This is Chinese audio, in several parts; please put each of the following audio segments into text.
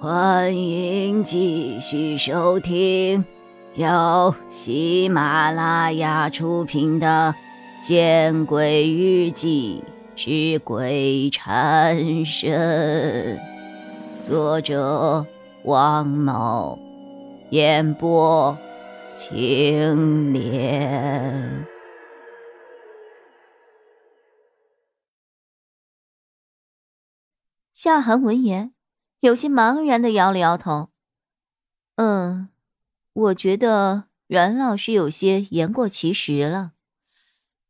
欢迎继续收听由喜马拉雅出品的《见鬼日记之鬼缠身》，作者王某，演播青莲。夏寒闻言。有些茫然的摇了摇头。嗯，我觉得袁老师有些言过其实了。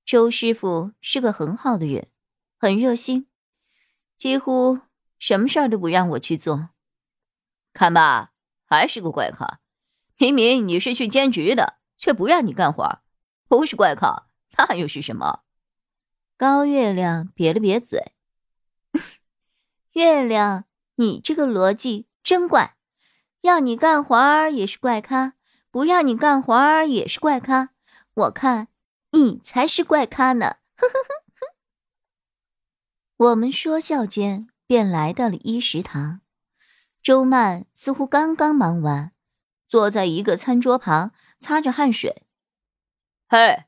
周师傅是个很好的人，很热心，几乎什么事儿都不让我去做。看吧，还是个怪咖。明明你是去兼职的，却不让你干活，不是怪咖，那又是什么？高月亮瘪了瘪嘴。月亮。你这个逻辑真怪，让你干活儿也是怪咖，不让你干活儿也是怪咖。我看你才是怪咖呢！呵呵呵呵。我们说笑间便来到了一食堂，周曼似乎刚刚忙完，坐在一个餐桌旁擦着汗水。嘿，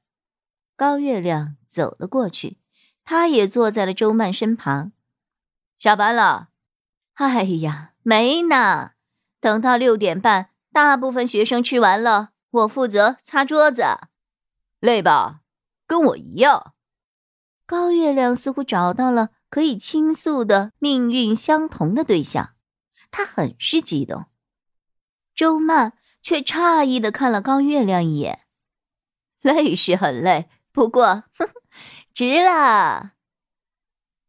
高月亮走了过去，他也坐在了周曼身旁。下班了。哎呀，没呢。等到六点半，大部分学生吃完了，我负责擦桌子。累吧？跟我一样。高月亮似乎找到了可以倾诉的命运相同的对象，他很是激动。周曼却诧异的看了高月亮一眼。累是很累，不过，值了，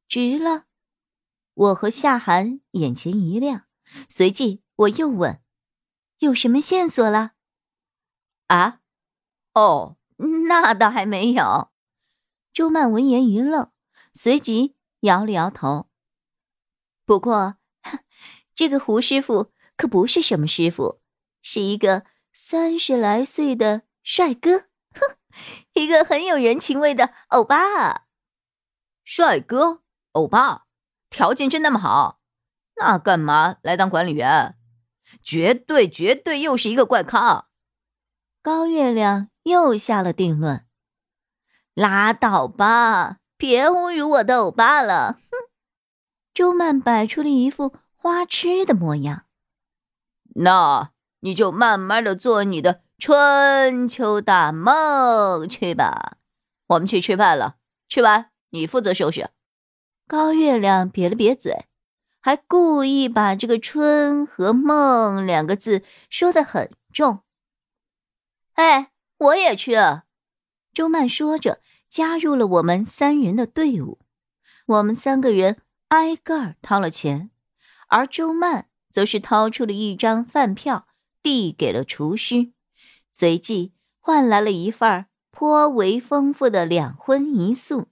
值了。我和夏寒眼前一亮，随即我又问：“有什么线索了？”啊？哦，那倒还没有。周曼闻言一愣，随即摇了摇头。不过，这个胡师傅可不是什么师傅，是一个三十来岁的帅哥，哼，一个很有人情味的欧巴。帅哥，欧巴。条件真那么好？那干嘛来当管理员？绝对绝对又是一个怪咖！高月亮又下了定论。拉倒吧，别侮辱我的欧巴了！哼！周曼摆出了一副花痴的模样。那你就慢慢的做你的春秋大梦去吧。我们去吃饭了，吃完你负责收拾。高月亮撇了撇嘴，还故意把这个“春”和“梦”两个字说的很重。哎，我也去。周曼说着，加入了我们三人的队伍。我们三个人挨个掏了钱，而周曼则是掏出了一张饭票，递给了厨师，随即换来了一份颇为丰富的两荤一素。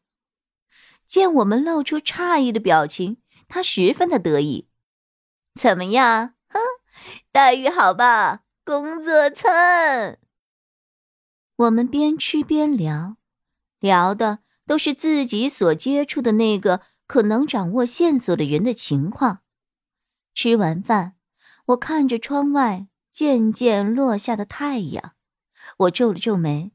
见我们露出诧异的表情，他十分的得意。怎么样？哼，待遇好吧？工作蹭。我们边吃边聊，聊的都是自己所接触的那个可能掌握线索的人的情况。吃完饭，我看着窗外渐渐落下的太阳，我皱了皱眉。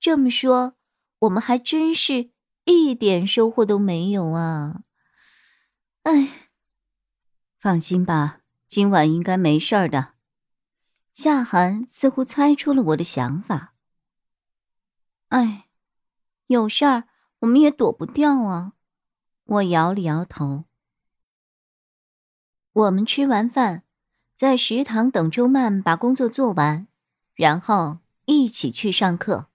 这么说，我们还真是。一点收获都没有啊！哎，放心吧，今晚应该没事儿的。夏寒似乎猜出了我的想法。哎，有事儿我们也躲不掉啊！我摇了摇头。我们吃完饭，在食堂等周曼把工作做完，然后一起去上课。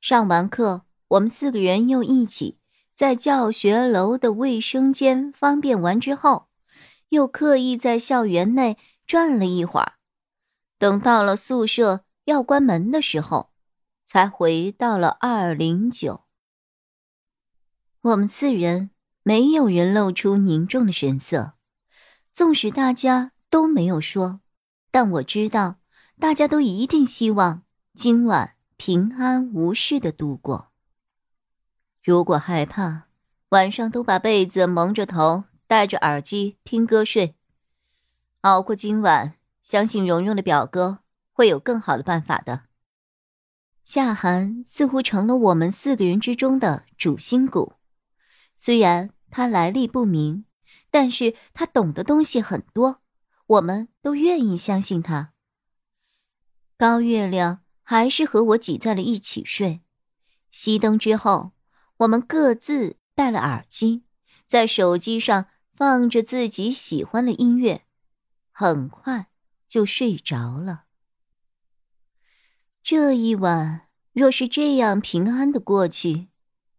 上完课。我们四个人又一起在教学楼的卫生间方便完之后，又刻意在校园内转了一会儿。等到了宿舍要关门的时候，才回到了二零九。我们四人没有人露出凝重的神色，纵使大家都没有说，但我知道大家都一定希望今晚平安无事的度过。如果害怕，晚上都把被子蒙着头，戴着耳机听歌睡。熬过今晚，相信蓉蓉的表哥会有更好的办法的。夏寒似乎成了我们四个人之中的主心骨，虽然他来历不明，但是他懂的东西很多，我们都愿意相信他。高月亮还是和我挤在了一起睡。熄灯之后，我们各自戴了耳机，在手机上放着自己喜欢的音乐，很快就睡着了。这一晚若是这样平安的过去，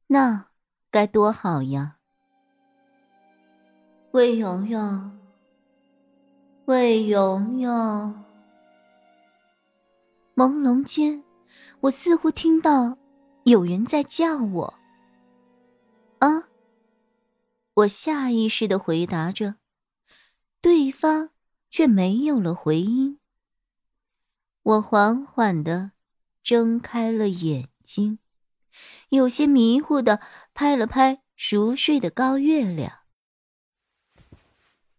那该多好呀！魏蓉蓉，魏蓉蓉。朦胧间，我似乎听到有人在叫我。啊！我下意识的回答着，对方却没有了回音。我缓缓的。睁开了眼睛，有些迷糊的拍了拍熟睡的高月亮。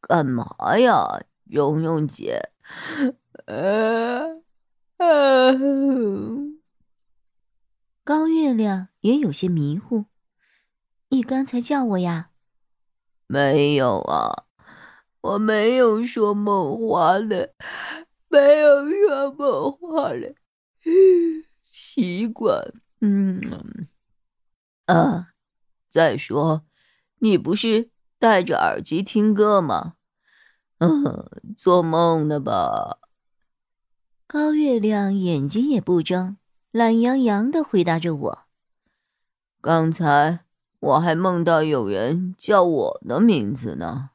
干嘛呀，蓉蓉姐？呃，高月亮也有些迷糊。你刚才叫我呀？没有啊，我没有说梦话嘞，没有说梦话嘞。习惯，嗯，啊，再说，你不是戴着耳机听歌吗？嗯，做梦呢吧？高月亮眼睛也不睁，懒洋洋的回答着我。刚才我还梦到有人叫我的名字呢。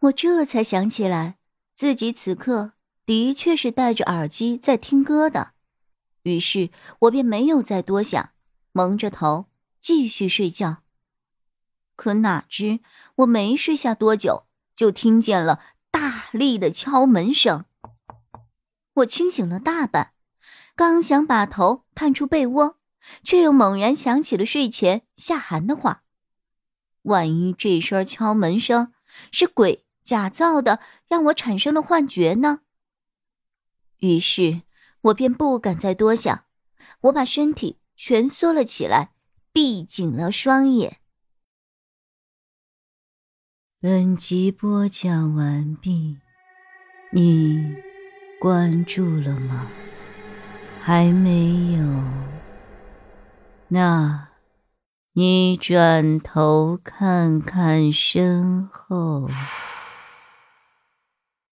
我这才想起来，自己此刻。的确是戴着耳机在听歌的，于是我便没有再多想，蒙着头继续睡觉。可哪知我没睡下多久，就听见了大力的敲门声。我清醒了大半，刚想把头探出被窝，却又猛然想起了睡前夏寒的话：万一这声敲门声是鬼假造的，让我产生了幻觉呢？于是我便不敢再多想，我把身体蜷缩了起来，闭紧了双眼。本集播讲完毕，你关注了吗？还没有？那，你转头看看身后。